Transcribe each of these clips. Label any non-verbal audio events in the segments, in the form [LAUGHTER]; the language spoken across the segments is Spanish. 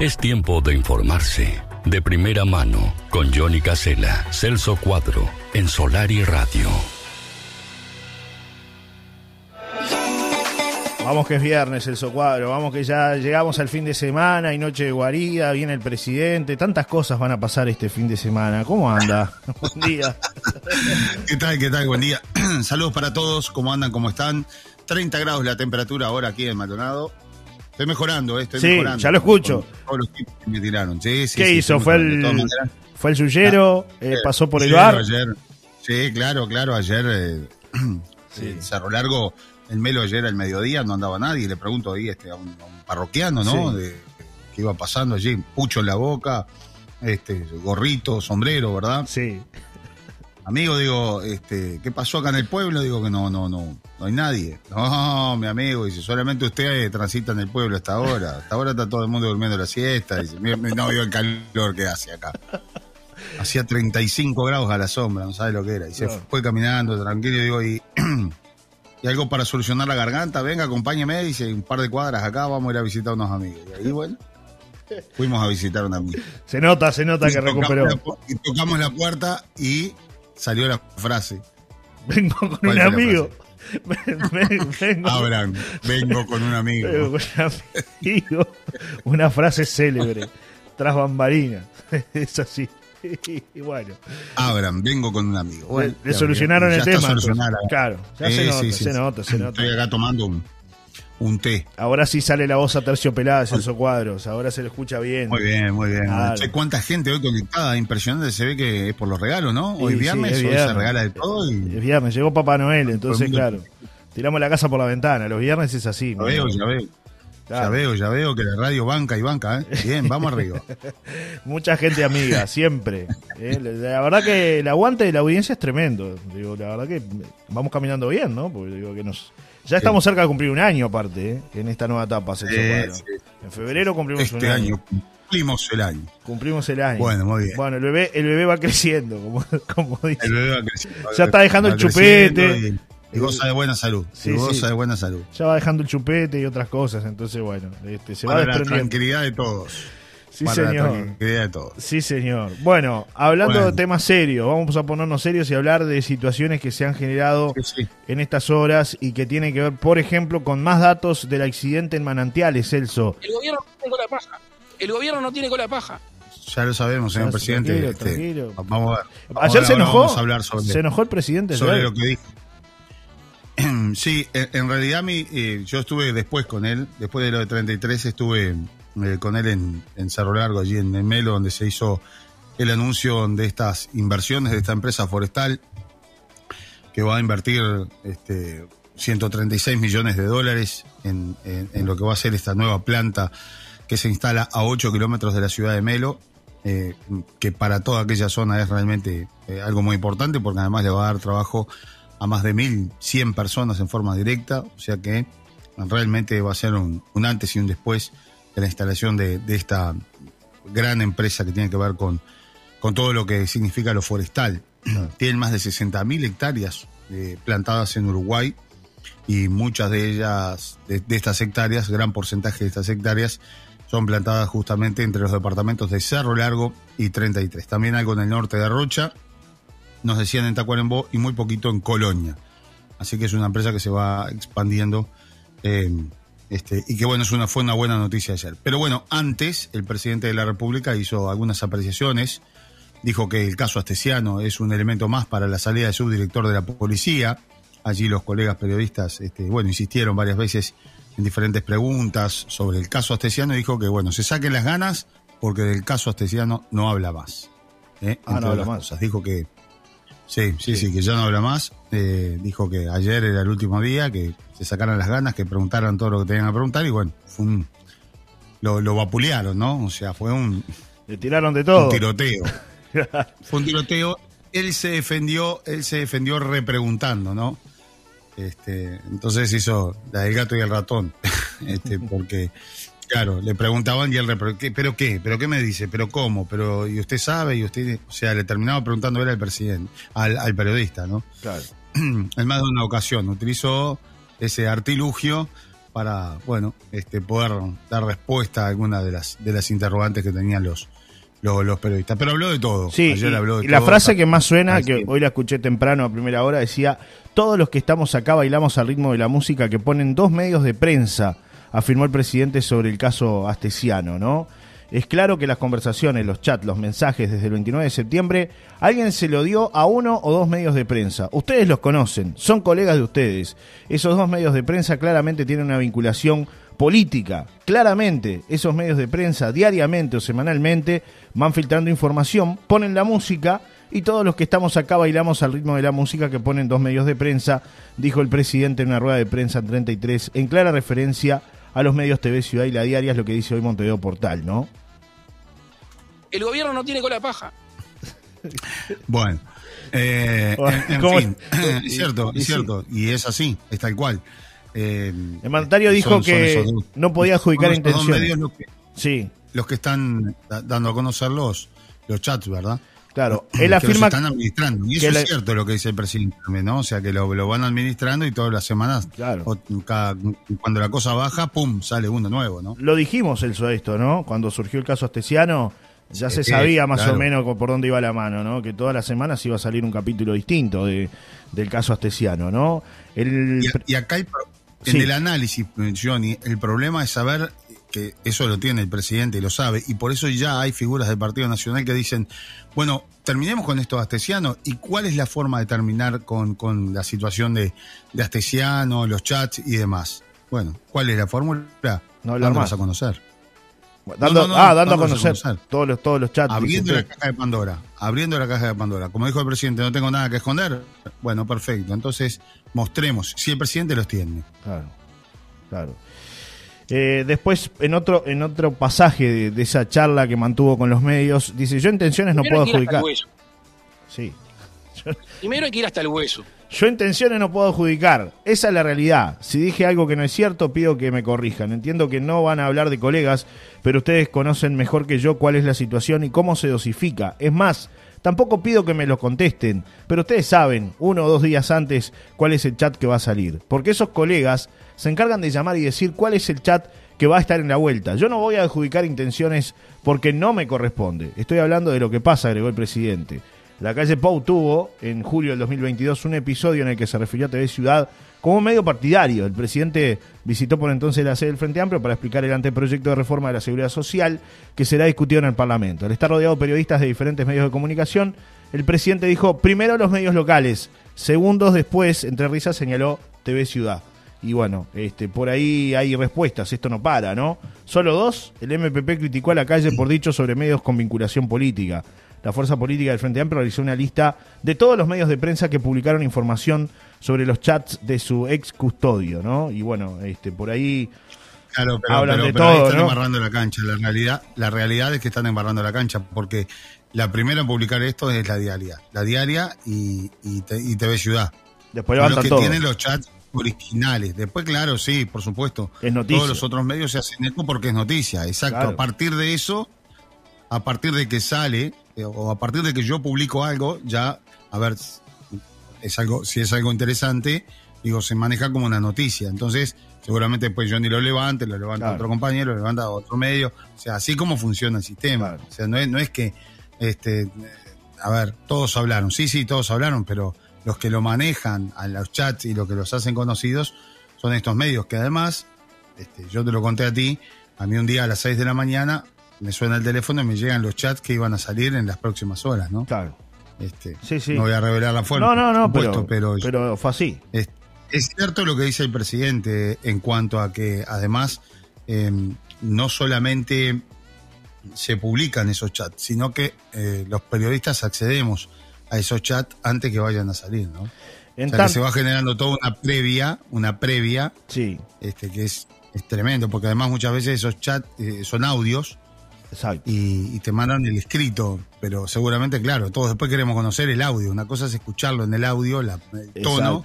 Es tiempo de informarse. De primera mano, con Johnny Casella, Celso Cuadro, en Solar y Radio. Vamos que es viernes, el Cuadro, vamos que ya llegamos al fin de semana y noche de guarida, viene el presidente, tantas cosas van a pasar este fin de semana. ¿Cómo anda? [LAUGHS] Buen día. ¿Qué tal? ¿Qué tal? Buen día. [CLEARS THROAT] Saludos para todos, ¿cómo andan? ¿Cómo están? 30 grados la temperatura ahora aquí en Maldonado. Estoy mejorando, eh, estoy Sí, mejorando. ya lo escucho. Con Todos los tips que me tiraron. Sí, sí, ¿Qué sí, hizo? ¿Fue el, fue el suyero? eh, eh, ¿Pasó por el bar? Ayer, sí, claro, claro. Ayer, eh, [CLEARS THROAT] en Cerro Largo, el Melo ayer al mediodía no andaba nadie. Le pregunto ahí este, a, un, a un parroquiano, ¿no? De, que iba pasando allí, pucho en la boca, este, gorrito, sombrero, ¿verdad? Sí. Amigo, digo, este, ¿qué pasó acá en el pueblo? Digo que no, no, no, no hay nadie. No, mi amigo, dice, solamente usted eh, transita en el pueblo hasta ahora. Hasta ahora está todo el mundo durmiendo la siesta. Dice, "Mira, no vio el calor que hace acá. Hacía 35 grados a la sombra, no sabe lo que era. Y se fue caminando tranquilo, digo, y, [CLEARS THROAT] y algo para solucionar la garganta, venga, acompáñeme, dice, un par de cuadras acá, vamos a ir a visitar a unos amigos. Y ahí, bueno, fuimos a visitar a un amigo. Se nota, se nota Y que recuperó. la y tocamos la puerta y salió la frase. Vengo con ¿Cuál un amigo. [LAUGHS] Ven- vengo, Abran, vengo con un amigo. vengo con un amigo. Una frase célebre. Tras bambalinas. [LAUGHS] Es así. Y bueno. Abran, vengo con un amigo. Bueno, le ya- solucionaron ya el tema. Claro, ya Sí, se nota, sí, se sí. nota, se nota. Estoy acá tomando un, un té. Ahora sí sale la voz aterciopelada de Celso Cuadros. Ahora se le escucha bien. Muy bien, muy bien. Claro. Che, cuánta gente hoy conectada, impresionante. Se ve que es por los regalos, ¿no? Hoy Sí, sí, viernes, es hoy se viernes. regala de todo. Y Es viernes, llegó Papá Noel, entonces, mundo- claro. Tiramos la casa por la ventana. Los viernes es así. ya veo, ya veo. Claro. Ya veo, ya veo que la radio banca y banca, ¿eh? Bien, vamos arriba. [LAUGHS] Mucha gente amiga, siempre. Eh, La verdad que el aguante de la audiencia es tremendo. Digo, la verdad que vamos caminando bien, ¿no? Porque digo que nos. Ya estamos cerca de cumplir un año, aparte, ¿eh? en esta nueva etapa, Sí, Cuadro. sí. En febrero cumplimos un Este año. año cumplimos el año. Cumplimos el año. Bueno, muy bien. Bueno, el bebé, el bebé va creciendo, como, como dice. El bebé va creciendo. Ya está dejando Va el chupete. Y, y goza de buena salud. Sí, y goza sí. de buena salud. Ya va dejando el chupete y otras cosas, entonces bueno, este, se va Para la desprendiendo. tranquilidad de todos. Sí, Para la señor. tranquilidad de todos. Sí, señor. Bueno, hablando Bueno. de temas serios, vamos a ponernos serios y hablar de situaciones que se han generado Sí, sí. en estas horas y que tienen que ver, por ejemplo, con más datos del accidente en Manantiales, Celso. El gobierno no tiene cola de paja. El gobierno no tiene cola de paja. Ya lo sabemos, señor Ya, presidente. tranquilo, Este, tranquilo. Vamos a ver. Ayer se enojó. Vamos a hablar sobre, se enojó el presidente. sobre lo que dijo. [CLEARS THROAT] Sí, en, en realidad mi, eh, yo estuve después con él, después de lo de 33 estuve eh, con él en, en Cerro Largo, allí en el Melo, donde se hizo el anuncio de estas inversiones de esta empresa forestal que va a invertir este, 136 millones de dólares en lo que va a ser esta nueva planta que se instala a 8 kilómetros de la ciudad de Melo, eh, que para toda aquella zona es realmente eh, algo muy importante porque además le va a dar trabajo a más de 1.100 personas en forma directa, o sea que realmente va a ser un, un antes y un después de la instalación de, de esta gran empresa que tiene que ver con, con todo lo que significa lo forestal. [CLEARS THROAT] Tienen más de 60.000 hectáreas eh, plantadas en Uruguay y muchas de ellas, de, de estas hectáreas, gran porcentaje de estas hectáreas, son plantadas justamente entre los departamentos de Cerro Largo y 33. También algo en el norte de Rocha, nos decían en Tacuarembó y muy poquito en Colonia. Así que es una empresa que se va expandiendo eh, este, y que bueno, es una, fue una buena noticia ayer. Pero bueno, antes el presidente de la República hizo algunas apreciaciones, dijo que el caso Astesiano es un elemento más para la salida del subdirector de la policía. Allí los colegas periodistas, este, bueno, insistieron varias veces en diferentes preguntas sobre el caso Astesiano y dijo que bueno, se saquen las ganas porque del caso Astesiano no habla más. ¿eh? Ah, no habla más. cosas. Dijo que Sí, sí, sí, que ya no habla más. Eh, dijo que ayer era el último día, que se sacaran las ganas, que preguntaran todo lo que tenían que preguntar y bueno, fue un, lo, lo vapulearon, ¿no? O sea, fue un, Le tiraron de todo. un tiroteo. [LAUGHS] fue un tiroteo. Él se defendió, él se defendió repreguntando, ¿no? Este, entonces hizo la del gato y el ratón, [LAUGHS] este, porque Claro, le preguntaban y él, ¿qué- ¿pero qué? ¿Pero qué me dice? ¿Pero cómo? ¿Pero y usted sabe? Y usted, o sea, le terminaba preguntando era al presidente, al, al periodista, ¿no? Claro. [CLEARS THROAT] en más de una ocasión utilizó ese artilugio para, bueno, este, poder dar respuesta a algunas de las, de las interrogantes que tenían los, los, los periodistas. Pero habló de todo. Sí, Ayer y, habló de y la todo. frase que más suena, que hoy la escuché temprano a primera hora, decía, todos los que estamos acá bailamos al ritmo de la música que ponen dos medios de prensa, afirmó el presidente sobre el caso Astesiano, ¿no? Es claro que las conversaciones, los chats, los mensajes desde el 29 de septiembre, alguien se lo dio a uno o dos medios de prensa. Ustedes los conocen, son colegas de ustedes. Esos dos medios de prensa claramente tienen una vinculación política. Claramente, esos medios de prensa diariamente o semanalmente van filtrando información, ponen la música y todos los que estamos acá bailamos al ritmo de la música que ponen dos medios de prensa, dijo el presidente en una rueda de prensa en 33, en clara referencia los medios TV Ciudad y La Diaria, es lo que dice hoy Montevideo Portal, ¿no? El gobierno no tiene cola de paja. [LAUGHS] Bueno, eh, en, en ¿cómo fin, es? [LAUGHS] cierto, es cierto, y es así, es tal cual. Eh, El mandatario son- dijo son que no podía adjudicar intenciones. medios los que, Sí, los que están da- dando a conocer los, los chats, ¿verdad? Claro. que Él afirma están administrando. Y eso que es la- cierto lo que dice el presidente también, ¿no? O sea, que lo, lo van administrando y todas las semanas, Claro. o cada- cuando la cosa baja, ¡pum! sale uno nuevo, ¿no? Lo dijimos el esto, ¿no? Cuando surgió el caso Astesiano, ya Sí, se sabía más claro. o menos por dónde iba la mano, ¿no? Que todas las semanas iba a salir un capítulo distinto de, del caso Astesiano, ¿no? El, Y, y acá pro- en Sí. el análisis, Johnny, el problema es saber que eso lo tiene el presidente y lo sabe, y por eso ya hay figuras del Partido Nacional que dicen, bueno, terminemos con esto de Astesiano, ¿y cuál es la forma de terminar con, con la situación de, de Astesiano, los chats y demás? Bueno, ¿cuál es la fórmula? No hablar más. a conocer. dando, no, no, ah, dando a dándolos a conocer, conocer. todos los todos los chats. Abriendo la caja de Pandora, abriendo la caja de Pandora. Como dijo el presidente, no tengo nada que esconder. Bueno, perfecto. Entonces, mostremos, si el presidente los tiene. Claro, claro. Eh, después, en otro, en otro pasaje de, de esa charla que mantuvo con los medios, dice, yo intenciones no puedo adjudicar. Sí. [LAUGHS] Primero hay que ir hasta el hueso. Yo intenciones no puedo adjudicar. Esa es la realidad. Si dije algo que no es cierto, pido que me corrijan. Entiendo que no van a hablar de colegas, pero ustedes conocen mejor que yo cuál es la situación y cómo se dosifica. Es más, tampoco pido que me lo contesten, pero ustedes saben, uno o dos días antes, cuál es el chat que va a salir. Porque esos colegas se encargan de llamar y decir cuál es el chat que va a estar en la vuelta. Yo no voy a adjudicar intenciones porque no me corresponde. Estoy hablando de lo que pasa, agregó el presidente. La calle Pau tuvo en julio del 2022 un episodio en el que se refirió a TV Ciudad como medio partidario. El presidente visitó por entonces la sede del Frente Amplio para explicar el anteproyecto de reforma de la seguridad social que será discutido en el Parlamento. Al estar rodeado de periodistas de diferentes medios de comunicación, el presidente dijo primero los medios locales, segundos después, entre risas, señaló TV Ciudad. Y bueno, este, por ahí hay respuestas, esto no para, ¿no? Solo dos, el MPP criticó a la calle por dicho sobre medios con vinculación política. La fuerza política del Frente Amplio realizó una lista de todos los medios de prensa que publicaron información sobre los chats de su ex custodio, ¿no? Y bueno, este, por ahí Claro, pero, Hablan pero- de pero ahí todo, están ¿no? embarrando la cancha. La realidad, la realidad es que están embarrando la cancha, porque la primera en publicar esto es la diaria. La diaria y, y, te- y TV Ciudad. después los que todo. tienen los chats originales. Después, claro, sí, por supuesto. Es noticia. Todos los otros medios se hacen eco porque es noticia. Exacto. Claro. A partir de eso, a partir de que sale, eh, o a partir de que yo publico algo, ya, a ver, es algo, si es algo interesante, digo, se maneja como una noticia. Entonces, seguramente después Johnny lo levante, lo levanta Claro. otro compañero, lo levanta otro medio. O sea, así como funciona el sistema. Claro. O sea, no es, no es que, este, a ver, todos hablaron. Sí, sí, todos hablaron, pero los que lo manejan a los chats y los que los hacen conocidos son estos medios que además, este, yo te lo conté a ti, a mí un día a las 6 de la mañana me suena el teléfono y me llegan los chats que iban a salir en las próximas horas, ¿no? Claro. Este, Sí, sí. No voy a revelar la fuente. No, no, no, pero, pero, pero fue así. es, es cierto lo que dice el presidente en cuanto a que además eh, no solamente se publican esos chats, sino que eh, los periodistas accedemos a esos chats antes que vayan a salir, ¿no? En o sea tan- que se va generando toda una previa, una previa, Sí, este, que es, es tremendo, porque además muchas veces esos chats eh, son audios exacto. y, y te mandan el escrito, pero seguramente, claro, todos después queremos conocer el audio. Una cosa es escucharlo en el audio, la, el tono,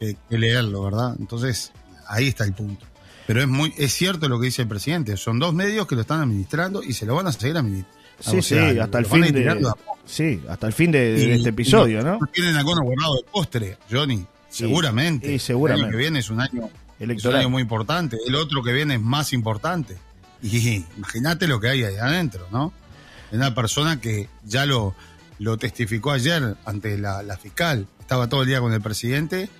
que, que leerlo, ¿verdad? Entonces, ahí está el punto. Pero es muy es cierto lo que dice el presidente. Son dos medios que lo están administrando y se lo van a seguir administrando. Sí, O sea, sí, hasta el fin de, sí, hasta el fin de, de Y- este episodio, y ¿no? Tienen algunos guardado de postre, Johnny. Seguramente. seguramente. El año que viene es un año Es un año muy importante. El otro que viene es más importante. Y imagínate lo que hay ahí adentro, ¿no? Una persona que ya lo, lo testificó ayer ante la, fiscal. Estaba todo el día con el presidente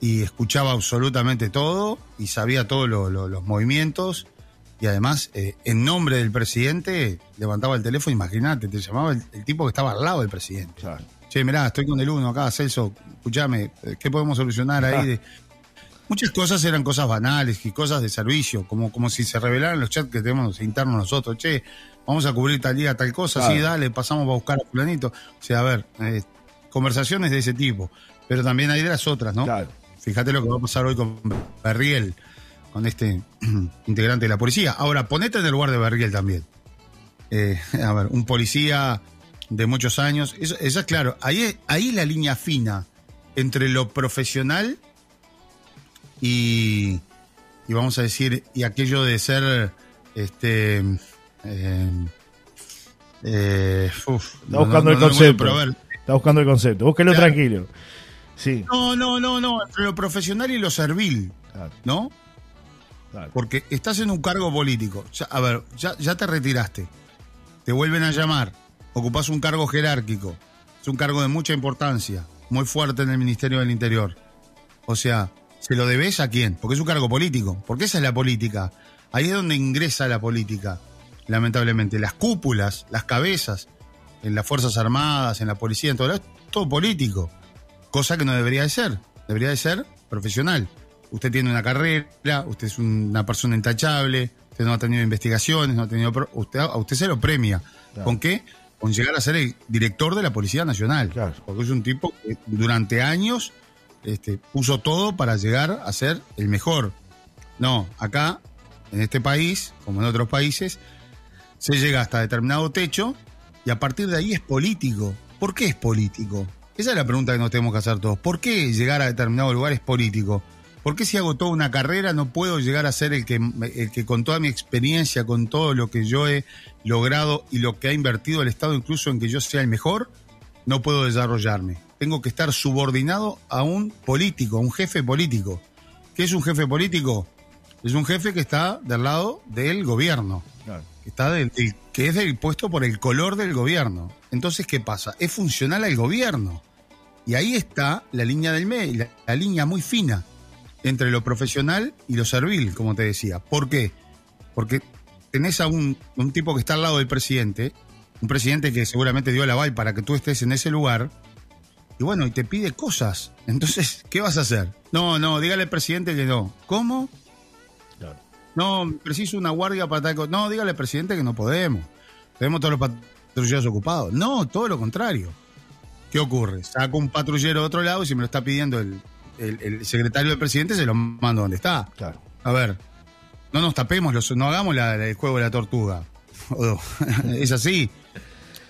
y escuchaba absolutamente todo y sabía todos los movimientos. Y además, eh, en nombre del presidente, levantaba el teléfono, imagínate, te llamaba el, tipo que estaba al lado del presidente. Che, mirá, estoy con el uno acá, Celso, escúchame, eh, ¿qué podemos solucionar ahí? De, muchas cosas eran cosas banales y cosas de servicio, como, como si se revelaran los chats que tenemos internos nosotros. Che, vamos a cubrir tal día tal cosa, sí, dale, pasamos a buscar a fulanito. O sea, a ver, eh, conversaciones de ese tipo. Pero también hay de las otras, ¿no? Claro. Fíjate lo que va a pasar hoy con Berriel, con este [CLEARS THROAT] integrante de la policía. Ahora, ponete en el lugar de Berriel también. Eh, [LAUGHS] a ver, un policía de muchos años. Eso, es claro, ahí, ahí la línea fina entre lo profesional y, y vamos a decir, y aquello de ser, este, eh, eh, Está buscando el concepto. Está buscando el concepto. Búsquelo tranquilo. Sí. No, no, no, no. Entre lo profesional y lo servil. ¿No? Porque estás en un cargo político. a ver, ya, ya te retiraste. Te vuelven a llamar. Ocupás un cargo jerárquico. Es un cargo de mucha importancia. Muy fuerte en el Ministerio del Interior. O sea, ¿Se lo debes a quién? Porque es un cargo político. Porque esa es la política. Ahí es donde ingresa la política, lamentablemente. Las cúpulas, las cabezas, en las Fuerzas Armadas, en la policía, en todo, es todo político. Cosa que no debería de ser. Debería de ser profesional. Usted tiene una carrera, usted es una persona intachable, usted no ha tenido investigaciones, no ha tenido... Usted, a usted se lo premia. ¿Con qué? Con llegar a ser el director de la Policía Nacional. Porque es un tipo que durante años este, puso todo para llegar a ser el mejor. No, acá, en este país, como en otros países, se llega hasta determinado techo y a partir de ahí es político. ¿Por qué es político? Esa es la pregunta que nos tenemos que hacer todos. ¿Por qué llegar a determinado lugar es político? ¿Por qué si hago toda una carrera no puedo llegar a ser el que, el que con toda mi experiencia, con todo lo que yo he logrado y lo que ha invertido el Estado, incluso en que yo sea el mejor, no puedo desarrollarme? Tengo que estar subordinado a un político, a un jefe político. ¿Qué es un jefe político? Es un jefe que está del lado del gobierno, que, está del, que es del puesto por el color del gobierno. Entonces, ¿qué pasa? Es funcional al gobierno. Y ahí está la línea del medio, la, línea muy fina entre lo profesional y lo servil, como te decía. ¿Por qué? Porque tenés a un, un tipo que está al lado del presidente, un presidente que seguramente dio la aval para que tú estés en ese lugar, y bueno, y te pide cosas. Entonces, [LAUGHS] ¿qué vas a hacer? No, no, dígale al presidente que no. ¿Cómo? No, preciso una guardia para tal No, dígale al presidente que no podemos. Tenemos todos los patrulleros ocupados. No, todo lo contrario. ¿Qué ocurre? Saco un patrullero de otro lado y si me lo está pidiendo el, secretario del presidente, se lo mando donde está. Claro. A ver, no nos tapemos, no hagamos el juego de la tortuga. [LAUGHS] [LAUGHS] es así.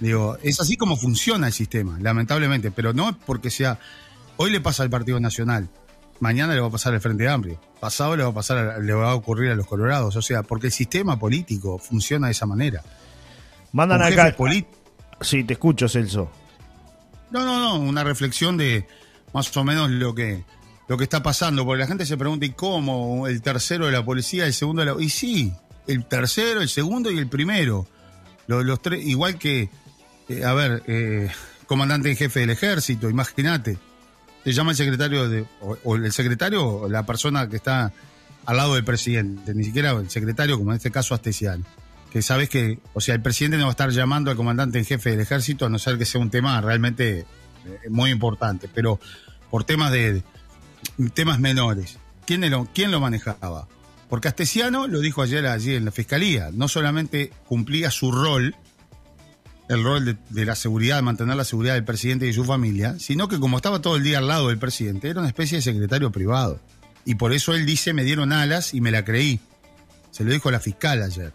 Digo, es así como funciona el sistema, lamentablemente, pero no es porque sea. Hoy le pasa al Partido Nacional, mañana le va a pasar al Frente Amplio, pasado le va a pasar, le va a ocurrir a los Colorados, o sea, porque el sistema político funciona de esa manera. Mandan acá. Sí, te escucho, Celso. No, no, no, una reflexión de más o menos lo que lo que está pasando, porque la gente se pregunta, ¿y cómo? El tercero de la policía, el segundo de la... Y sí, el tercero, el segundo y el primero. los tres, igual que eh, a ver, eh, comandante en jefe del ejército, imagínate. Te llama el secretario de, o, el secretario o la persona que está al lado del presidente, ni siquiera el secretario, como en este caso Astesiano. Que sabes que, o sea, el presidente no va a estar llamando al comandante en jefe del ejército a no ser que sea un tema realmente eh, muy importante, pero por temas de, temas menores. ¿Quién lo, ¿Quién lo manejaba? Porque Astesiano lo dijo ayer allí en la fiscalía, no solamente cumplía su rol el rol de, la seguridad, de mantener la seguridad del presidente y su familia, sino que como estaba todo el día al lado del presidente, era una especie de secretario privado. Y por eso él dice, me dieron alas y me la creí. Se lo dijo la fiscal ayer.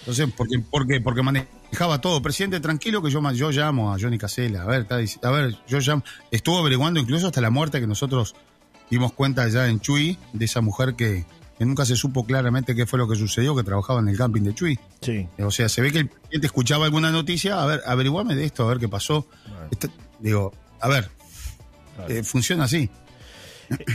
Entonces, ¿por qué? Porque manejaba todo. Presidente, tranquilo que yo, yo llamo a Johnny Casella. A ver, está, a ver, yo llamo. Estuvo averiguando incluso hasta la muerte que nosotros dimos cuenta allá en Chuy, de esa mujer que, que nunca se supo claramente qué fue lo que sucedió, que trabajaba en el camping de Chuy. Sí. O sea, se ve que el presidente escuchaba alguna noticia, a ver, averiguame de esto, a ver qué pasó. Este, digo, a ver, eh, funciona así.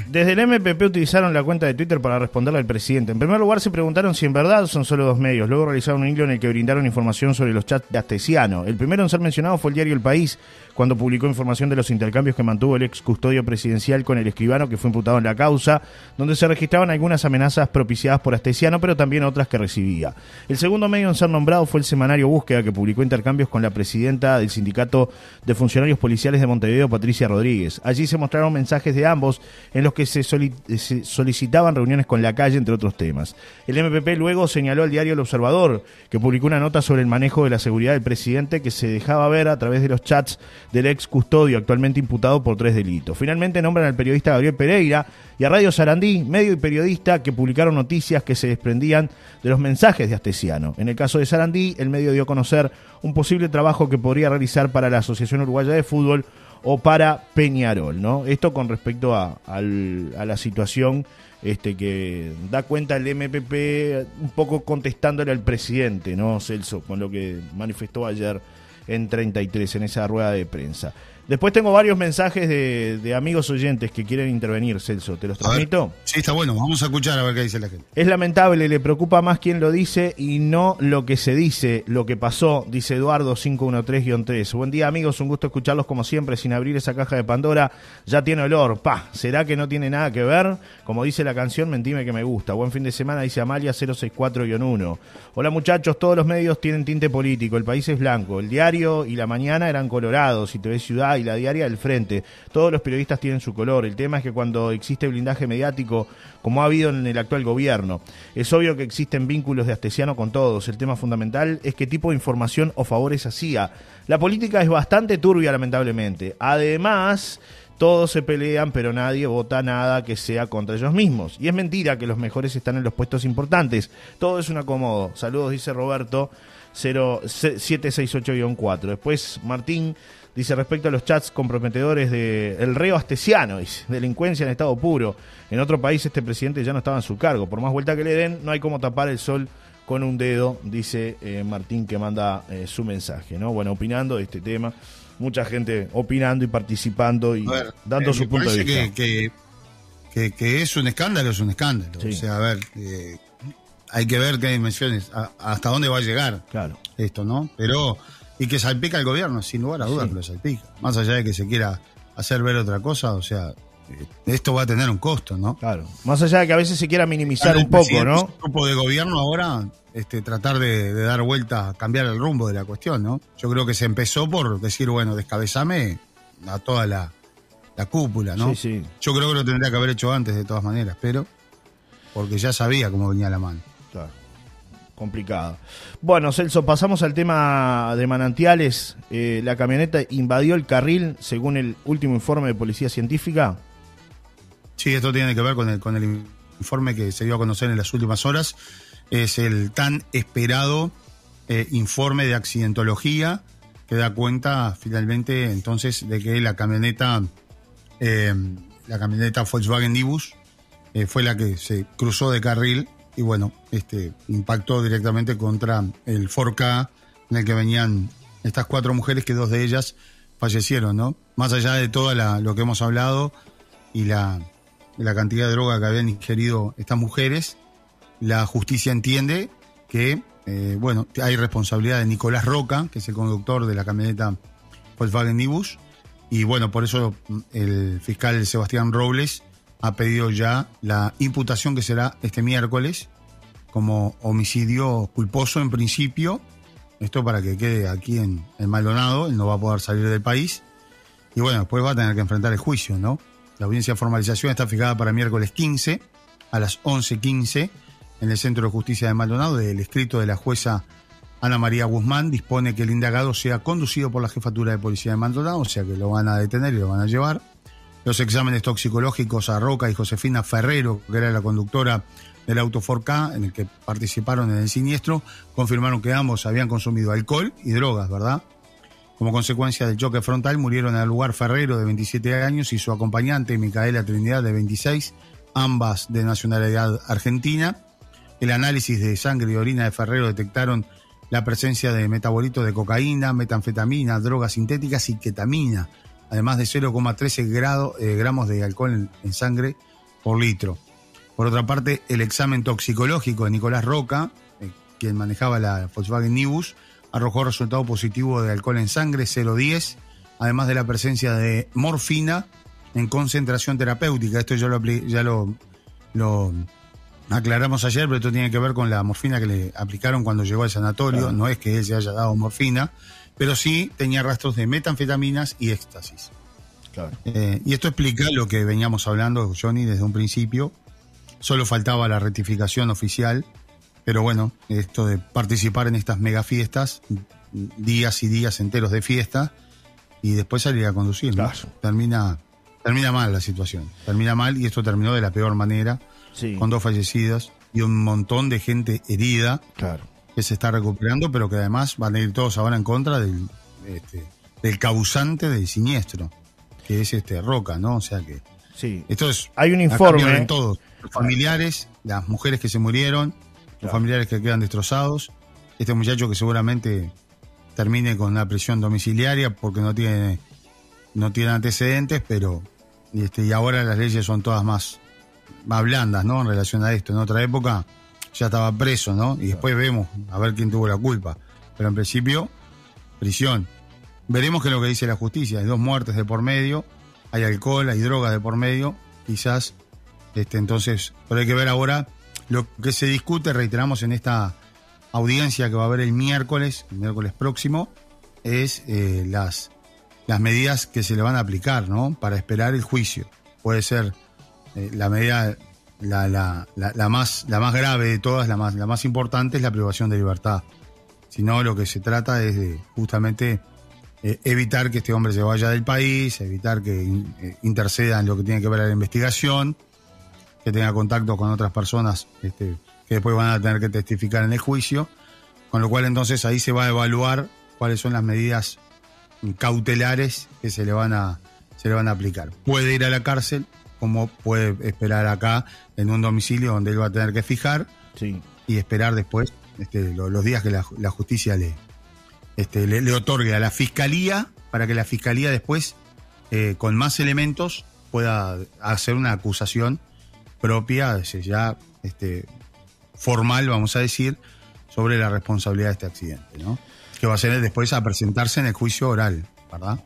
Desde el MPP utilizaron la cuenta de Twitter para responderle al presidente. En primer lugar, se preguntaron si en verdad son solo dos medios. Luego realizaron un hilo en el que brindaron información sobre los chats de Astesiano. El primero en ser mencionado fue el diario El País, cuando publicó información de los intercambios que mantuvo el ex custodio presidencial con el escribano que fue imputado en la causa, donde se registraban algunas amenazas propiciadas por Astesiano, pero también otras que recibía. El segundo medio en ser nombrado fue el semanario Búsqueda, que publicó intercambios con la presidenta del Sindicato de Funcionarios Policiales de Montevideo, Patricia Rodríguez. Allí se mostraron mensajes de ambos en los que se, solicitaban reuniones con la calle, entre otros temas. El MPP luego señaló al diario El Observador, que publicó una nota sobre el manejo de la seguridad del presidente que se dejaba ver a través de los chats del ex custodio, actualmente imputado por tres delitos. Finalmente nombran al periodista Gabriel Pereira y a Radio Sarandí, medio y periodista que publicaron noticias que se desprendían de los mensajes de Astesiano. En el caso de Sarandí, el medio dio a conocer un posible trabajo que podría realizar para la Asociación Uruguaya de Fútbol o para Peñarol, ¿no? Esto con respecto a, la situación este, que da cuenta el MPP un poco contestándole al presidente, ¿no, Celso? Con lo que manifestó ayer en 33, en esa rueda de prensa. Después tengo varios mensajes de, amigos oyentes que quieren intervenir, Celso. ¿Te los transmito? Sí, está bueno. Vamos a escuchar a ver qué dice la gente. Es lamentable, le preocupa más quién lo dice y no lo que se dice, lo que pasó, dice Eduardo 513-3. Buen día, amigos. Un gusto escucharlos como siempre, sin abrir esa caja de Pandora. Ya tiene olor. Pa, ¿será que no tiene nada que ver? Como dice la canción, mentime que me gusta. Buen fin de semana, dice Amalia 064-1. Hola, muchachos. Todos los medios tienen tinte político. El país es blanco. El diario y la mañana eran colorados. Y te ves ciudad y la diaria del frente. Todos los periodistas tienen su color. El tema es que cuando existe blindaje mediático, como ha habido en el actual gobierno, es obvio que existen vínculos de Astesiano con todos. El tema fundamental es qué tipo de información o favores hacía. La política es bastante turbia, lamentablemente. Además, todos se pelean, pero nadie vota nada que sea contra ellos mismos. Y es mentira que los mejores están en los puestos importantes. Todo es un acomodo. Saludos, dice Roberto. 0768-4. Después Martín Dice respecto a los chats comprometedores de el reo astesiano, dice, delincuencia en estado puro. En otro país este presidente ya no estaba en su cargo. Por más vuelta que le den, no hay como tapar el sol con un dedo, dice eh, Martín que manda eh, su mensaje, ¿no? Bueno, opinando de este tema, mucha gente opinando y participando y dando eh, su punto de vista. Que, que, que, es un escándalo, es un escándalo. O sea, a ver, hay que ver qué dimensiones, hasta dónde va a llegar claro. esto, ¿no? Pero y que salpica el gobierno, sin lugar a dudas que lo salpica. Más allá de que se quiera hacer ver otra cosa, o sea, eh, esto va a tener un costo, ¿no? Claro. Más allá de que a veces se quiera minimizar un poco, ¿no? El grupo de gobierno ahora, este, tratar de, dar vuelta, cambiar el rumbo de la cuestión, ¿no? Yo creo que se empezó por decir, bueno, descabezame a toda la, la cúpula, ¿no? Sí, sí. Yo creo que lo tendría que haber hecho antes, de todas maneras, pero porque ya sabía cómo venía la mano. Complicado. Bueno, Celso, pasamos al tema de manantiales. Eh, la camioneta invadió el carril, según el último informe de Policía Científica. Sí, esto tiene que ver con el, informe que se dio a conocer en las últimas horas. Es el tan esperado eh, informe de accidentología que da cuenta finalmente entonces de que la camioneta, eh, la camioneta Volkswagen Nibus, fue la que se cruzó de carril y bueno, este impactó directamente contra el Forca en el que venían estas cuatro mujeres que dos de ellas fallecieron, ¿no? Más allá de todo lo que hemos hablado y la, la cantidad de droga que habían ingerido estas mujeres, la justicia entiende que, eh, bueno, hay responsabilidad de Nicolás Roca, que es el conductor de la camioneta Volkswagen Nibus, y bueno, por eso el fiscal Sebastián Robles ha pedido ya la imputación que será este miércoles como homicidio culposo en principio. Esto para que quede aquí en, el Maldonado, él no va a poder salir del país. Y bueno, después va a tener que enfrentar el juicio, ¿no? La audiencia de formalización está fijada para miércoles 15 a las 11.15 en el Centro de Justicia de Maldonado. El escrito de la jueza Ana María Guzmán dispone que el indagado sea conducido por la jefatura de policía de Maldonado, o sea que lo van a detener y lo van a llevar. Los exámenes toxicológicos a Roca y Josefina Ferrero, que era la conductora del auto 4K en el que participaron en el siniestro, confirmaron que ambos habían consumido alcohol y drogas, ¿verdad? Como consecuencia del choque frontal murieron en el lugar Ferrero de 27 años y su acompañante Micaela Trinidad de 26, ambas de nacionalidad argentina. El análisis de sangre y orina de Ferrero detectaron la presencia de metabolitos de cocaína, metanfetamina, drogas sintéticas y ketamina además de 0,13 eh, gramos de alcohol en, sangre por litro. Por otra parte, el examen toxicológico de Nicolás Roca, eh, quien manejaba la Volkswagen Nibus, arrojó resultado positivo de alcohol en sangre 0,10, además de la presencia de morfina en concentración terapéutica. Esto ya lo, ya lo, lo aclaramos ayer, pero esto tiene que ver con la morfina que le aplicaron cuando llegó al sanatorio. No es que él se haya dado morfina, pero sí tenía rastros de metanfetaminas y éxtasis. Eh, y esto explica lo que veníamos hablando, Johnny, desde un principio. Solo faltaba la rectificación oficial, pero bueno, esto de participar en estas mega fiestas, días y días enteros de fiesta, y después salir a conducir. Termina, termina mal la situación. Termina mal y esto terminó de la peor manera, con dos fallecidos y un montón de gente herida. Claro que se está recuperando, pero que además van a ir todos ahora en contra del, este, del causante del siniestro, que es este Roca, ¿no? O sea que. Sí. Esto es. Hay un informe. En todos. Los familiares, las mujeres que se murieron, los familiares que quedan destrozados. Este muchacho que seguramente termine con una prisión domiciliaria porque no tiene, no tiene antecedentes, pero. Este, y ahora las leyes son todas más, más blandas, ¿no? En relación a esto. En otra época ya estaba preso, ¿no? Y después vemos a ver quién tuvo la culpa. Pero en principio, prisión. Veremos qué es lo que dice la justicia. Hay dos muertes de por medio, hay alcohol, hay drogas de por medio. Quizás, este, entonces, pero hay que ver ahora lo que se discute, reiteramos en esta audiencia que va a haber el miércoles, el miércoles próximo, es eh, las, las medidas que se le van a aplicar, ¿no? Para esperar el juicio. Puede ser eh, la medida la, la, la, más, la más grave de todas, la más, la más importante es la privación de libertad. Sino lo que se trata es de justamente eh, evitar que este hombre se vaya del país, evitar que eh, interceda en lo que tiene que ver a la investigación, que tenga contacto con otras personas este, que después van a tener que testificar en el juicio, con lo cual entonces ahí se va a evaluar cuáles son las medidas cautelares que se le van a, se le van a aplicar. Puede ir a la cárcel, como puede esperar acá en un domicilio donde él va a tener que fijar y esperar después este, los días que la, justicia le, este, le, otorgue a la fiscalía para que la fiscalía después, eh, con más elementos, pueda hacer una acusación propia, ya este, formal, vamos a decir, sobre la responsabilidad de este accidente, ¿no? Que va a ser después a presentarse en el juicio oral.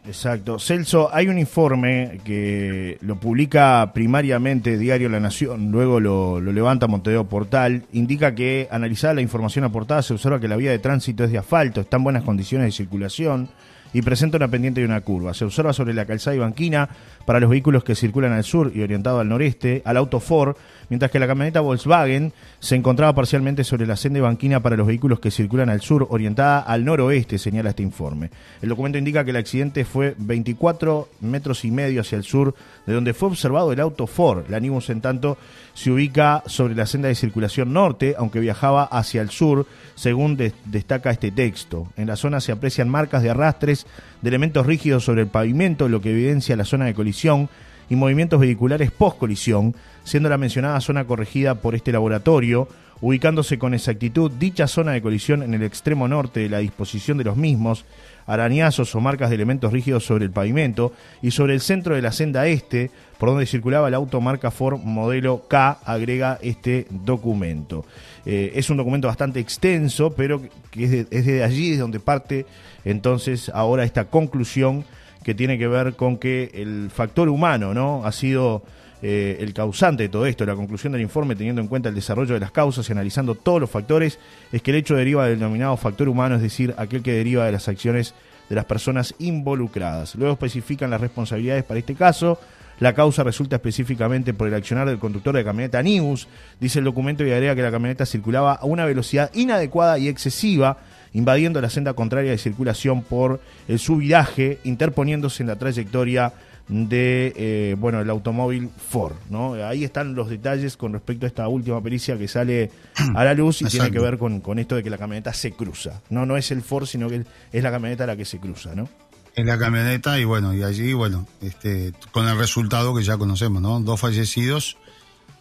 Exacto. Celso, hay un informe que lo publica primariamente Diario La Nación, luego lo, levanta Montevideo Portal, indica que analizada la información aportada se observa que la vía de tránsito es de asfalto, está en buenas condiciones de circulación y presenta una pendiente y una curva. Se observa sobre la calzada y banquina para los vehículos que circulan al sur y orientado al noreste, al auto Ford, mientras que la camioneta Volkswagen se encontraba parcialmente sobre la senda y banquina para los vehículos que circulan al sur, orientada al noroeste, señala este informe. El documento indica que el accidente fue 24 metros y medio hacia el sur, de donde fue observado el auto Ford. La Nibus, en tanto, se ubica sobre la senda de circulación norte, aunque viajaba hacia el sur, según destaca este texto. En la zona se aprecian marcas de arrastres de elementos rígidos sobre el pavimento, lo que evidencia la zona de colisión y movimientos vehiculares post-colisión, siendo la mencionada zona corregida por este laboratorio, ubicándose con exactitud dicha zona de colisión en el extremo norte de la disposición de los mismos, arañazos o marcas de elementos rígidos sobre el pavimento y sobre el centro de la senda este, por donde circulaba el auto marca Ford modelo K, agrega este documento. Eh, es un documento bastante extenso, pero que es, de, desde allí es donde parte entonces ahora esta conclusión que tiene que ver con que el factor humano no ha sido eh, el causante de todo esto. La conclusión del informe, teniendo en cuenta el desarrollo de las causas y analizando todos los factores, es que el hecho deriva del denominado factor humano, es decir, aquel que deriva de las acciones de las personas involucradas. Luego especifican las responsabilidades para este caso. La causa resulta específicamente por el accionar del conductor de camioneta Nius, dice el documento y agrega que la camioneta circulaba a una velocidad inadecuada y excesiva invadiendo la senda contraria de circulación por el subiraje, interponiéndose en la trayectoria de eh, bueno el automóvil Ford no ahí están los detalles con respecto a esta última pericia que sale a la luz y tiene que ver con, con, esto de que la camioneta se cruza. No no es el Ford sino que es la camioneta la que se cruza no es la camioneta y bueno y allí bueno este con el resultado que ya conocemos no dos fallecidos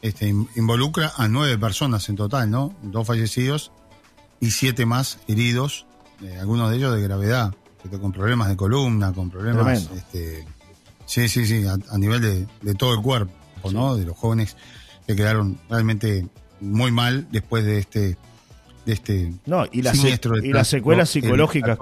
este involucra a nueve personas en total no dos fallecidos y siete más heridos, eh, algunos de ellos de gravedad, con problemas de columna, con problemas este, Sí, sí, sí, a, nivel de, de, todo el cuerpo, ¿no? De los jóvenes que quedaron realmente muy mal después de este de este no y, las y las secuelas psicológicas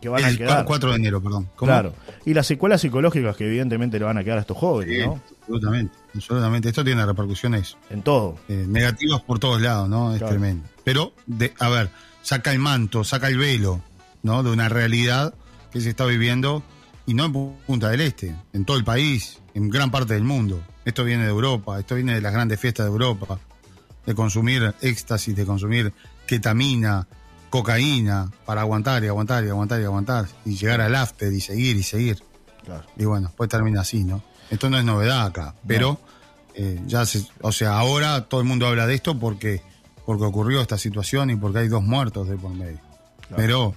que, van, a quedar. 4 de enero perdón. Claro. Y las secuelas psicológicas que evidentemente le van a quedar a estos jóvenes no absolutamente absolutamente. Esto tiene repercusiones en todo. eh, negativas por todos lados no es tremendo. Pero de a ver saca el manto saca el velo no de una realidad que se está viviendo y no en Punta del Este en todo el país en gran parte del mundo esto viene de Europa esto viene de las grandes fiestas de Europa de consumir éxtasis de consumir ketamina, cocaína, para aguantar y aguantar y aguantar y aguantar, y llegar al after y seguir y seguir. Y bueno, pues termina así, ¿no? Esto no es novedad acá, pero eh, ya se, o sea, ahora todo el mundo habla de esto porque, porque ocurrió esta situación y porque hay dos muertos de por medio. Pero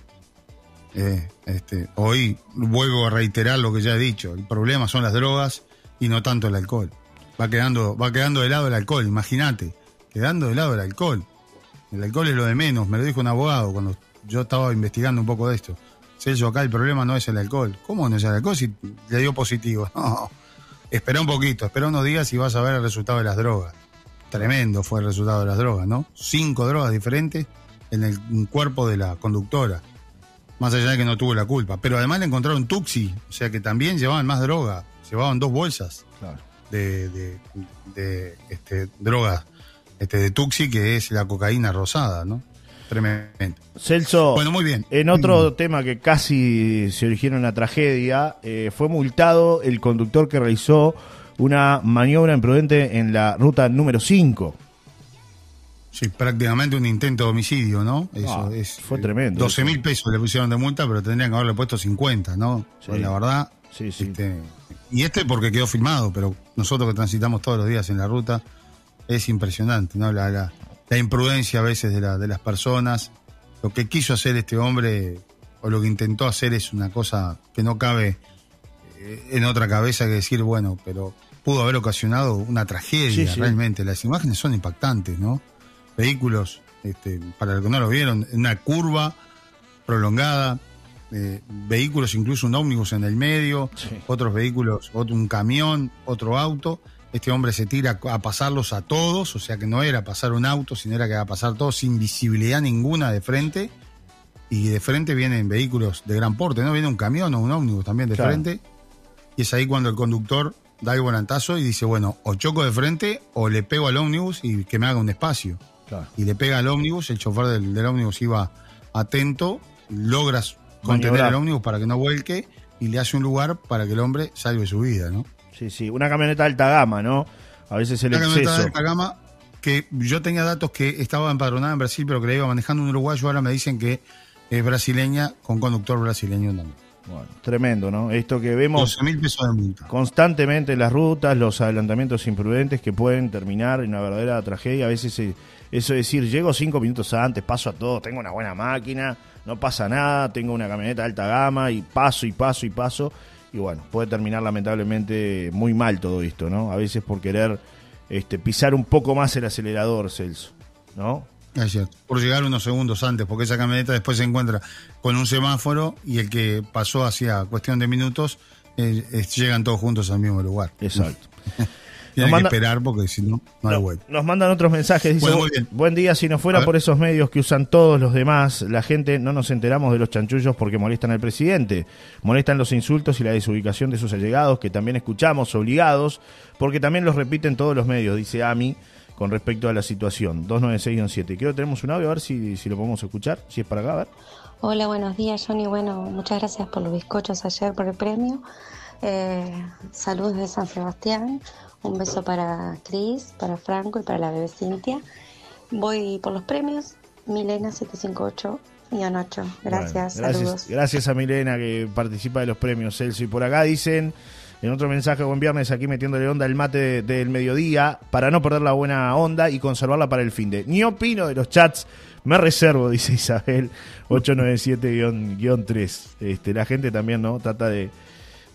eh, este, hoy vuelvo a reiterar lo que ya he dicho, el problema son las drogas y no tanto el alcohol. Va quedando, va quedando de lado el alcohol, imagínate, quedando de lado el alcohol. El alcohol es lo de menos, me lo dijo un abogado cuando yo estaba investigando un poco de esto. Celso, acá el problema no es el alcohol. ¿Cómo no es el alcohol si le dio positivo? [LAUGHS] No, espera un poquito, espera unos días y vas a ver el resultado de las drogas. Tremendo fue el resultado de las drogas, ¿no? Cinco drogas diferentes en el cuerpo de la conductora. Más allá de que no tuvo la culpa. Pero además le encontraron tuxi, o sea que también llevaban más droga. Llevaban dos bolsas de, de, de este, drogas este, de Tuxi, que es la cocaína rosada, ¿no? Tremendo. Celso, bueno, muy bien. en otro mm. tema que casi se originó en una tragedia, eh, fue multado el conductor que realizó una maniobra imprudente en la ruta número 5. Sí, prácticamente un intento de homicidio, ¿no? Eso ah, es, fue tremendo. 12 mil pesos le pusieron de multa, pero tendrían que haberle puesto 50, ¿no? Sí. la verdad. Sí, sí. Este, y este porque quedó filmado, pero nosotros que transitamos todos los días en la ruta, es impresionante, ¿no? La, la, imprudencia a veces de, la, de las personas. Lo que quiso hacer este hombre o lo que intentó hacer es una cosa que no cabe eh, en otra cabeza que decir, bueno, pero pudo haber ocasionado una tragedia realmente. Las imágenes son impactantes, ¿no? Vehículos, este, para los que no lo vieron, una curva prolongada, eh, vehículos, incluso un ómnibus en el medio, otros vehículos, otro, un camión, otro auto, este hombre se tira a pasarlos a todos, o sea que no era pasar un auto, sino era que va a pasar todos sin visibilidad ninguna de frente. Y de frente vienen vehículos de gran porte, ¿no? Viene un camión o un ómnibus también de frente. Y es ahí cuando el conductor da el volantazo y dice, bueno, o choco de frente o le pego al ómnibus y que me haga un espacio. Y le pega al ómnibus, el chofer del, del ómnibus iba atento, logras contener al ómnibus para que no vuelque y le hace un lugar para que el hombre salve su vida, ¿no? Sí, sí, una camioneta de alta gama, ¿no? A veces el una camioneta de alta gama que yo tenía datos que estaba empadronada en Brasil, pero que la iba manejando un uruguayo, ahora me dicen que es brasileña con conductor brasileño también. Bueno, tremendo, ¿no? Esto que vemos pesos de multa. constantemente en las rutas, los adelantamientos imprudentes que pueden terminar en una verdadera tragedia. A veces eh, eso es decir, llego cinco minutos antes, paso a todo, tengo una buena máquina, no pasa nada, tengo una camioneta de alta gama y paso y paso y paso y bueno, puede terminar lamentablemente muy mal todo esto, ¿no? A veces por querer este, pisar un poco más el acelerador, Celso, ¿no? Es cierto, por llegar unos segundos antes, porque esa camioneta después se encuentra con un semáforo y el que pasó hacia cuestión de minutos, eh, llegan todos juntos al mismo lugar. Exacto. [LAUGHS] Tienen que esperar porque si no, no hay vuelta. Nos mandan otros mensajes. Dice, buen día, si no fuera por esos medios que usan todos los demás, la gente no nos enteramos de los chanchullos porque molestan al presidente. Molestan los insultos y la desubicación de sus allegados, que también escuchamos obligados, porque también los repiten todos los medios, dice Ami, con respecto a la situación. 296-7. Quiero tenemos un audio, a ver si, si lo podemos escuchar, si es para acá, a ver. Hola, buenos días, Johnny. Bueno, muchas gracias por los bizcochos ayer, por el premio. Eh, saludos de San Sebastián. Un beso para Cris, para Franco y para la bebé Cintia. Voy por los premios. Milena 758 8. Gracias, gracias, Gracias a Milena que participa de los premios Celso. Y por acá dicen, en otro mensaje, buen viernes, aquí metiéndole onda el mate del mediodía, para no perder la buena onda y conservarla para el fin de. Ni opino de los chats, me reservo, [LAUGHS] dice Isabel 897-3. Este, la gente también, ¿no? Trata de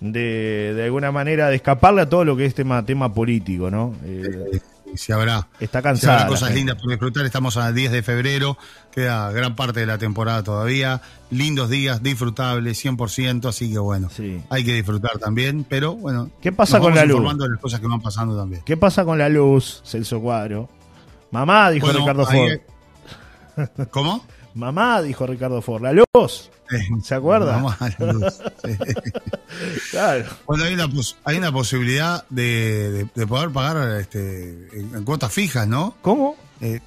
de, de alguna manera de escaparle a todo lo que es tema, tema político, ¿no? Eh, si habrá, Está cansada. cosas lindas por disfrutar. Estamos a 10 de febrero, queda gran parte de la temporada todavía. Lindos días, disfrutables, 100%, así que bueno, hay que disfrutar también, pero bueno. ¿Qué pasa con la luz? de las cosas que van pasando también. ¿Qué pasa con la luz, Celso Cuadro? Mamá, dijo Ricardo Ford. ¿Cómo? Mamá, dijo Ricardo Ford. La luz. ¿Se acuerda? Mamá, la luz. [LAUGHS] claro. Bueno, hay una, hay una posibilidad de, de, poder pagar este, en cuotas fijas, ¿no? ¿Cómo? Eh,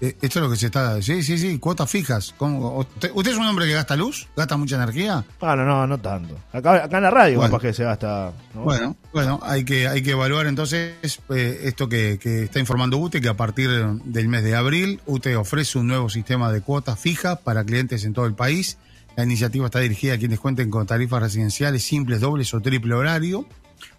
eh, esto es lo que se está. Sí, sí, sí, cuotas fijas. Usted, es un hombre que gasta luz? ¿Gasta mucha energía? Ah, no, no, tanto. Acá, acá en la radio, capaz que se gasta. Bueno, bueno, hay que, hay que evaluar entonces eh, esto que, está informando UTE, que a partir del mes de abril, UTE ofrece un nuevo sistema de cuotas fijas para clientes en todo el país. La iniciativa está dirigida a quienes cuenten con tarifas residenciales simples, dobles o triple horario.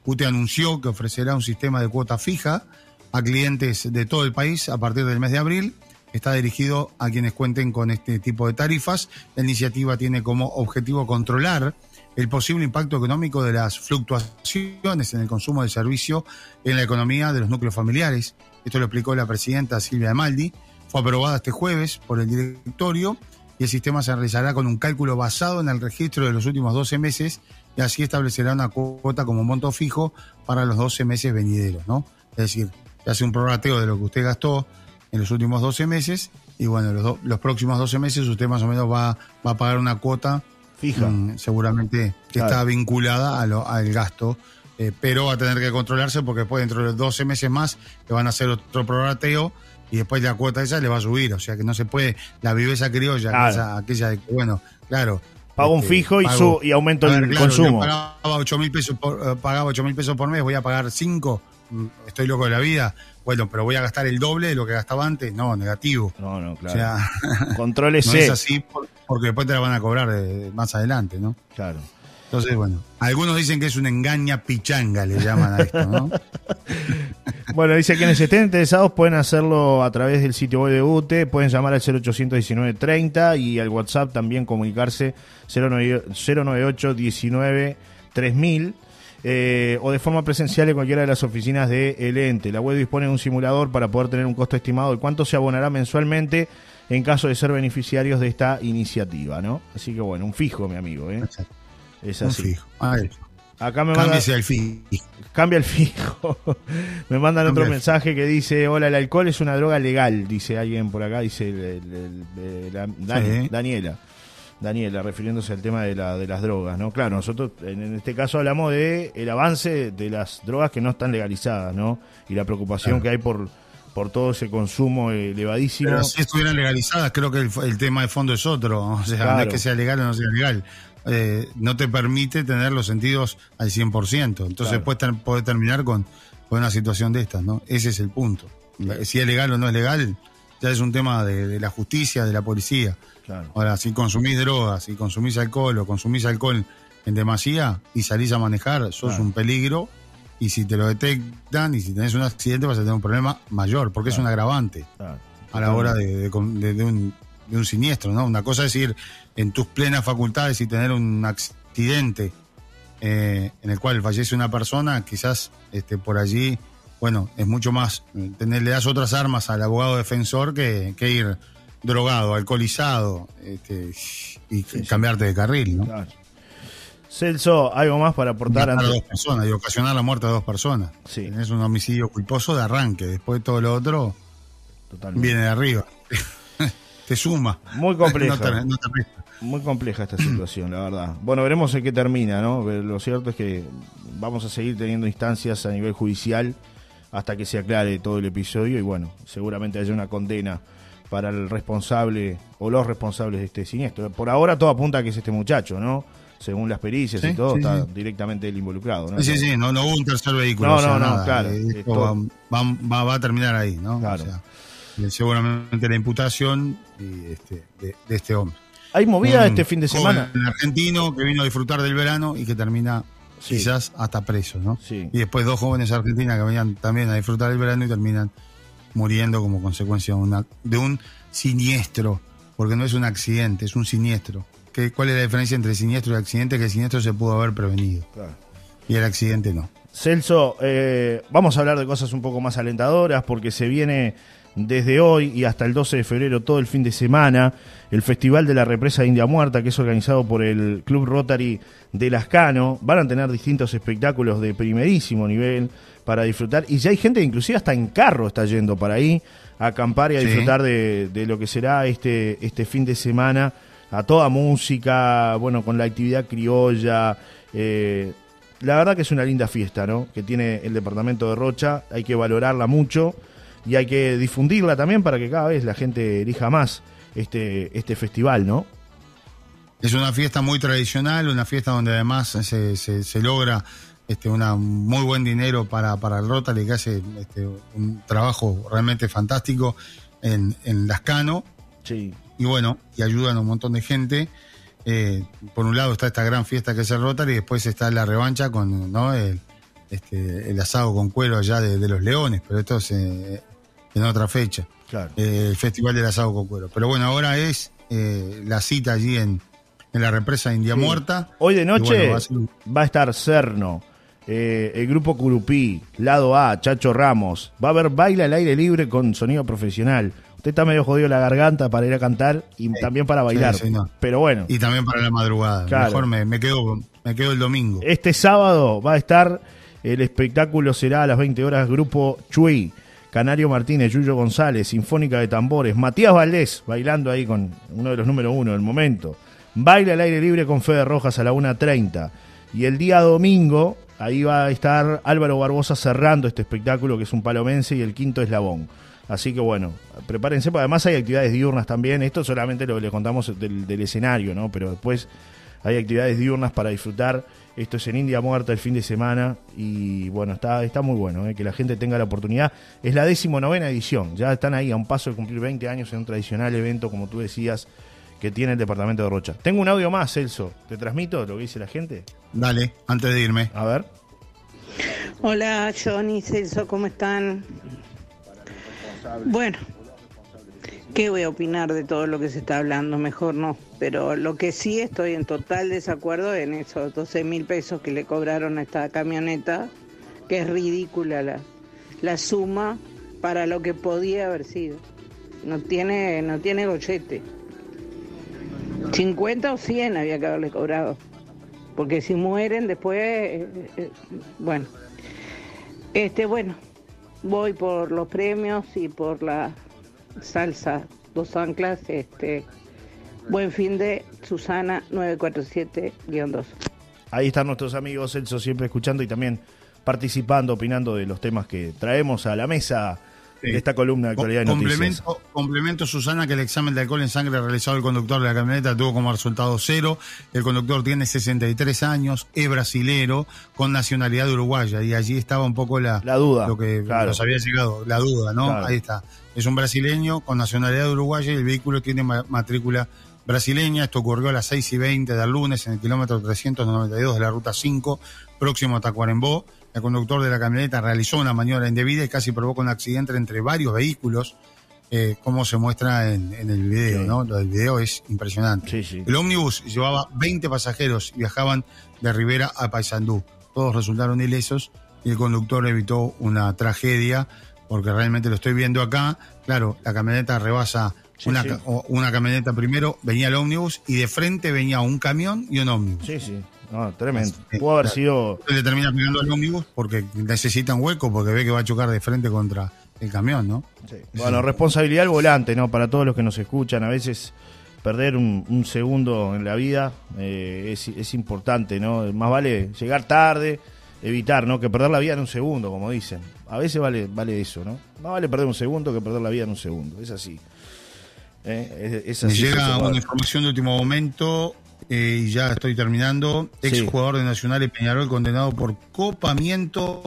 UTE anunció que ofrecerá un sistema de cuota fija a clientes de todo el país a partir del mes de abril. Está dirigido a quienes cuenten con este tipo de tarifas. La iniciativa tiene como objetivo controlar el posible impacto económico de las fluctuaciones en el consumo de servicio en la economía de los núcleos familiares. Esto lo explicó la presidenta Silvia Amaldi. Fue aprobada este jueves por el directorio y el sistema se realizará con un cálculo basado en el registro de los últimos 12 meses y así establecerá una cuota como monto fijo para los 12 meses venideros, ¿no? Es decir, hace un prorrateo de lo que usted gastó en los últimos 12 meses y bueno, los, los próximos 12 meses usted más o menos va, va a pagar una cuota fija, mm, seguramente que está vinculada a lo, al gasto, eh, pero va a tener que controlarse porque después dentro de 12 meses más le van a hacer otro prorrateo y después la cuota esa le va a subir, o sea que no se puede, la viveza criolla, aquella de que, bueno, claro, Pago un este, fijo y, su, y aumento el consumo. Pagaba 8 mil pesos, por, eh, pagaba 8 mil pesos por mes, voy a pagar 5 estoy loco de la vida, bueno, pero voy a gastar el doble de lo que gastaba antes, no, negativo. No, no, claro. O sea, [LAUGHS] Contrólese. no es así porque después te la van a cobrar eh, más adelante, ¿no? Claro. Entonces, bueno, algunos dicen que es una engaña pichanga, le llaman a esto, ¿no? [LAUGHS] bueno, dice que quienes estén interesados pueden hacerlo a través del sitio web de UTE, pueden llamar al 0819 30 y al WhatsApp también comunicarse 098 19 3000 eh, o de forma presencial en cualquiera de las oficinas de el ente. La web dispone de un simulador para poder tener un costo estimado de cuánto se abonará mensualmente en caso de ser beneficiarios de esta iniciativa, ¿no? Así que bueno, un fijo, mi amigo, ¿eh? Es así. Un fijo. Acá me manda, el fijo. Cambia el fijo. [LAUGHS] me mandan otro mensaje que dice, hola, el alcohol es una droga legal, dice alguien por acá, dice Daniela. Daniela, refiriéndose al tema de, la, de las drogas, ¿no? Claro, nosotros en este caso hablamos de el avance de las drogas que no están legalizadas, ¿no? Y la preocupación que hay por, por todo ese consumo elevadísimo. Pero si estuvieran legalizadas, creo que el, tema de fondo es otro. [LAUGHS] O sea, no es que sea legal o no sea legal. Eh, no te permite tener los sentidos al 100%. Entonces puedes, terminar con, con, una situación de estas, ¿no? Ese es el punto. Si es legal o no es legal, ya es un tema de la justicia, de la policía. Ahora, si consumís drogas, si consumís alcohol o consumís alcohol en demasía y salís a manejar, sos un peligro. Y si te lo detectan y si tenés un accidente, vas a tener un problema mayor, porque es un agravante a la hora de, un, de, un, siniestro, ¿no? Una cosa es ir en tus plenas facultades y tener un accidente eh, en el cual fallece una persona, quizás este, por allí, bueno, es mucho más, eh, tener, le das otras armas al abogado defensor que, que ir drogado, alcoholizado este, y cambiarte de carril, ¿no? Celso, ¿algo más para aportar? A dos personas y ocasionar la muerte de dos personas. Sí. Es un homicidio culposo de arranque. Después todo lo otro viene de arriba. [LAUGHS] te suma. Muy [LAUGHS] compleja. Muy compleja esta situación, la verdad. Bueno, veremos en qué termina, ¿no? Lo cierto es que vamos a seguir teniendo instancias a nivel judicial hasta que se aclare todo el episodio y bueno, seguramente haya una condena para el responsable o los responsables de este siniestro. Por ahora todo apunta a que es este muchacho, ¿no? Según las pericias y todo, está directamente el involucrado, ¿no? Sí, sí, no, no hubo un tercer vehículo. No, no, no, claro. Eh, va, va, a terminar ahí, ¿no? Claro. Eh, seguramente la imputación este, de, este hombre. ¿Hay movida este fin de semana? Un argentino que vino a disfrutar del verano y que termina quizás hasta preso, ¿no? Sí. Y después dos jóvenes argentinas que venían también a disfrutar del verano y terminan muriendo como consecuencia de, una, de un siniestro, porque no es un accidente, es un siniestro. ¿Qué, ¿Cuál es la diferencia entre siniestro y accidente? Que el siniestro se pudo haber prevenido y el accidente no. Celso, eh, vamos a hablar de cosas un poco más alentadoras porque se viene desde hoy y hasta el 12 de febrero todo el fin de semana el Festival de la Represa de India Muerta que es organizado por el Club Rotary de Lascano. Van a tener distintos espectáculos de primerísimo nivel para disfrutar y ya hay gente inclusive hasta en carro está yendo para ahí a acampar y a disfrutar de, lo que será este, este fin de semana a toda música, bueno, con la actividad criolla. Eh, la verdad que es una linda fiesta, ¿no? Que tiene el departamento de Rocha, hay que valorarla mucho y hay que difundirla también para que cada vez la gente elija más este, este festival, ¿no? Es una fiesta muy tradicional, una fiesta donde además se, se, logra este, una muy buen dinero para, para el Rotary, que hace este, un trabajo realmente fantástico en, en Lascano. Sí. Y bueno, y ayudan a un montón de gente. Eh, por un lado está esta gran fiesta que es el Rotary y después está la revancha con ¿no? el, este, el asado con cuero allá de, los leones, pero esto es eh, en otra fecha. Claro. Eh, el Festival del Asado con cuero. Pero bueno, ahora es la cita allí en, en la represa India Muerta. Hoy de noche va, a estar Cerno, el grupo Curupí, Lado A, Chacho Ramos. Va a haber baile al aire libre con sonido profesional. Usted está medio jodido la garganta para ir a cantar y también para bailar. Pero bueno. Y también para la madrugada. Mejor me, quedo, me quedo el domingo. Este sábado va a estar, el espectáculo será a las 20 horas, Grupo Chui. Canario Martínez, Yuyo González, Sinfónica de Tambores, Matías Valdés, bailando ahí con uno de los número uno del momento. Baile al aire libre con Fede Rojas a la 1.30. Y el día domingo, ahí va a estar Álvaro Barbosa cerrando este espectáculo, que es un palomense, y el quinto eslabón. Así que bueno, prepárense, además hay actividades diurnas también. Esto solamente lo que les contamos del, escenario, ¿no? Pero después hay actividades diurnas para disfrutar. Esto es en India Muerta el fin de semana y bueno, está, está muy bueno ¿eh? que la gente tenga la oportunidad. Es la decimonovena edición, ya están ahí a un paso de cumplir 20 años en un tradicional evento, como tú decías, que tiene el departamento de Rocha. Tengo un audio más, Celso. ¿Te transmito lo que dice la gente? Dale, antes de irme. A ver. Hola, Johnny, Celso, ¿cómo están? Bueno, ¿qué voy a opinar de todo lo que se está hablando? Mejor no. Pero lo que sí estoy en total desacuerdo en esos 12 mil pesos que le cobraron a esta camioneta, que es ridícula la, la suma para lo que podía haber sido. No tiene, no tiene gochete. 50 o 100 había que haberle cobrado. Porque si mueren después, eh, eh, bueno. Este, bueno, voy por los premios y por la salsa dos anclas. Este, buen fin de Susana 947-2. Ahí están nuestros amigos, Celso, siempre escuchando y también participando, opinando de los temas que traemos a la mesa esta columna de actualidad de noticias. Complemento, Susana, que el examen de alcohol en sangre realizado el conductor de la camioneta tuvo como resultado cero. El conductor tiene 63 años, es brasilero, con nacionalidad uruguaya. Y allí estaba un poco la, la duda. Lo que nos había llegado, la duda, ¿no? Ahí está. Es un brasileño con nacionalidad uruguaya y el vehículo tiene matrícula brasileña. Esto ocurrió a las 6 y 20 del lunes en el kilómetro 392 de la ruta 5, próximo a Tacuarembó. El conductor de la camioneta realizó una maniobra indebida y casi provocó un accidente entre varios vehículos, eh, como se muestra en, el video, ¿no? Lo del video es impresionante. El ómnibus llevaba 20 pasajeros y viajaban de Rivera a Paysandú. Todos resultaron ilesos y el conductor evitó una tragedia, porque realmente lo estoy viendo acá. Claro, la camioneta rebasa una, una camioneta primero, venía el ómnibus y de frente venía un camión y un ómnibus. Sí, sí. No, tremendo. Pudo haber sido. Le termina pegando al ómnibus porque necesita un hueco, porque ve que va a chocar de frente contra el camión, ¿no? Bueno, responsabilidad al volante, ¿no? Para todos los que nos escuchan, a veces perder un, segundo en la vida eh, es, es, importante, ¿no? Más vale llegar tarde, evitar, ¿no? Que perder la vida en un segundo, como dicen. A veces vale, vale eso, ¿no? Más vale perder un segundo que perder la vida en un segundo. Es así. ¿Eh? Es, así llega una información de último momento. Eh, y ya estoy terminando, ex jugador de Nacional y Peñarol condenado por copamiento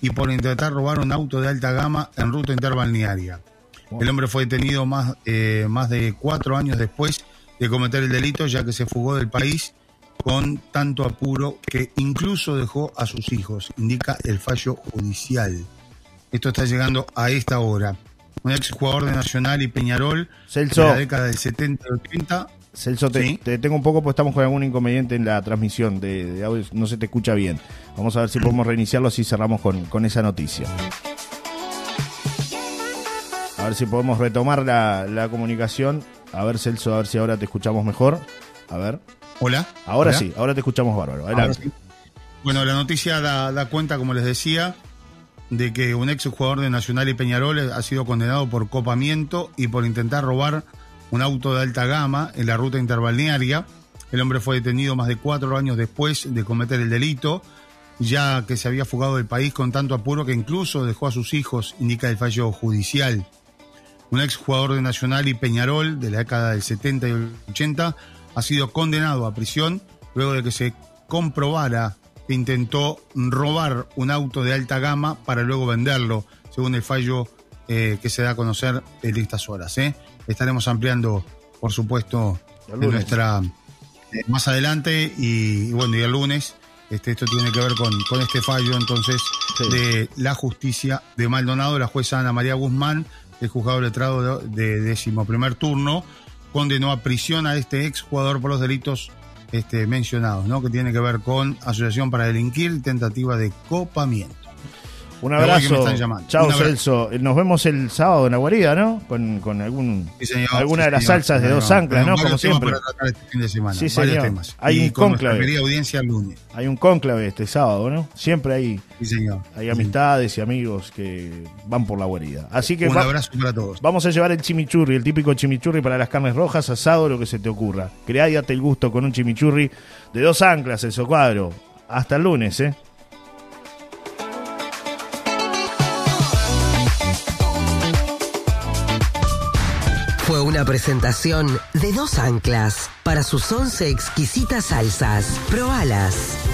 y por intentar robar un auto de alta gama en ruta interbalnearia. El hombre fue detenido más, eh, más de cuatro años después de cometer el delito, ya que se fugó del país con tanto apuro que incluso dejó a sus hijos, indica el fallo judicial. Esto está llegando a esta hora. Un ex jugador de Nacional y Peñarol de la década del 70 y 80 Celso, te, tengo un poco, pues estamos con algún inconveniente en la transmisión de, audio, no se te escucha bien. Vamos a ver si podemos reiniciarlo, así cerramos con, con esa noticia. A ver si podemos retomar la, comunicación. A ver, Celso, a ver si ahora te escuchamos mejor. A ver. Hola. Ahora sí, ahora te escuchamos bárbaro. Bueno, la noticia da, da, cuenta, como les decía, de que un ex jugador de Nacional y Peñarol ha sido condenado por copamiento y por intentar robar un auto de alta gama en la ruta interbalnearia. El hombre fue detenido más de cuatro años después de cometer el delito, ya que se había fugado del país con tanto apuro que incluso dejó a sus hijos, indica el fallo judicial. Un ex jugador de Nacional y Peñarol de la década del 70 y 80 ha sido condenado a prisión luego de que se comprobara que intentó robar un auto de alta gama para luego venderlo, según el fallo eh, que se da a conocer en estas horas. ¿eh? estaremos ampliando, por supuesto, en nuestra eh, más adelante y, bueno, y el lunes. Este, esto tiene que ver con, con este fallo entonces de la justicia de Maldonado, la jueza Ana María Guzmán, el juzgado letrado de, décimo primer turno, condenó a prisión a este ex jugador por los delitos este, mencionados, ¿no? que tiene que ver con asociación para delinquir tentativa de copamiento. Un abrazo. Chao, Celso. Nos vemos el sábado en la guarida, ¿no? Con, con algún, alguna de las salsas de dos anclas, ¿no? Como siempre. Este sí, señor. Hay un cónclave. audiencia el lunes. Hay un cónclave este sábado, ¿no? Siempre hay, hay amistades y amigos que van por la guarida. Así que un abrazo para todos. Vamos a llevar el chimichurri, el típico chimichurri para las carnes rojas, asado, lo que se te ocurra. Crea y date el gusto con un chimichurri de dos anclas, el socuadro. Hasta el lunes, ¿eh? Una presentación de dos anclas para sus once exquisitas salsas. Probalas.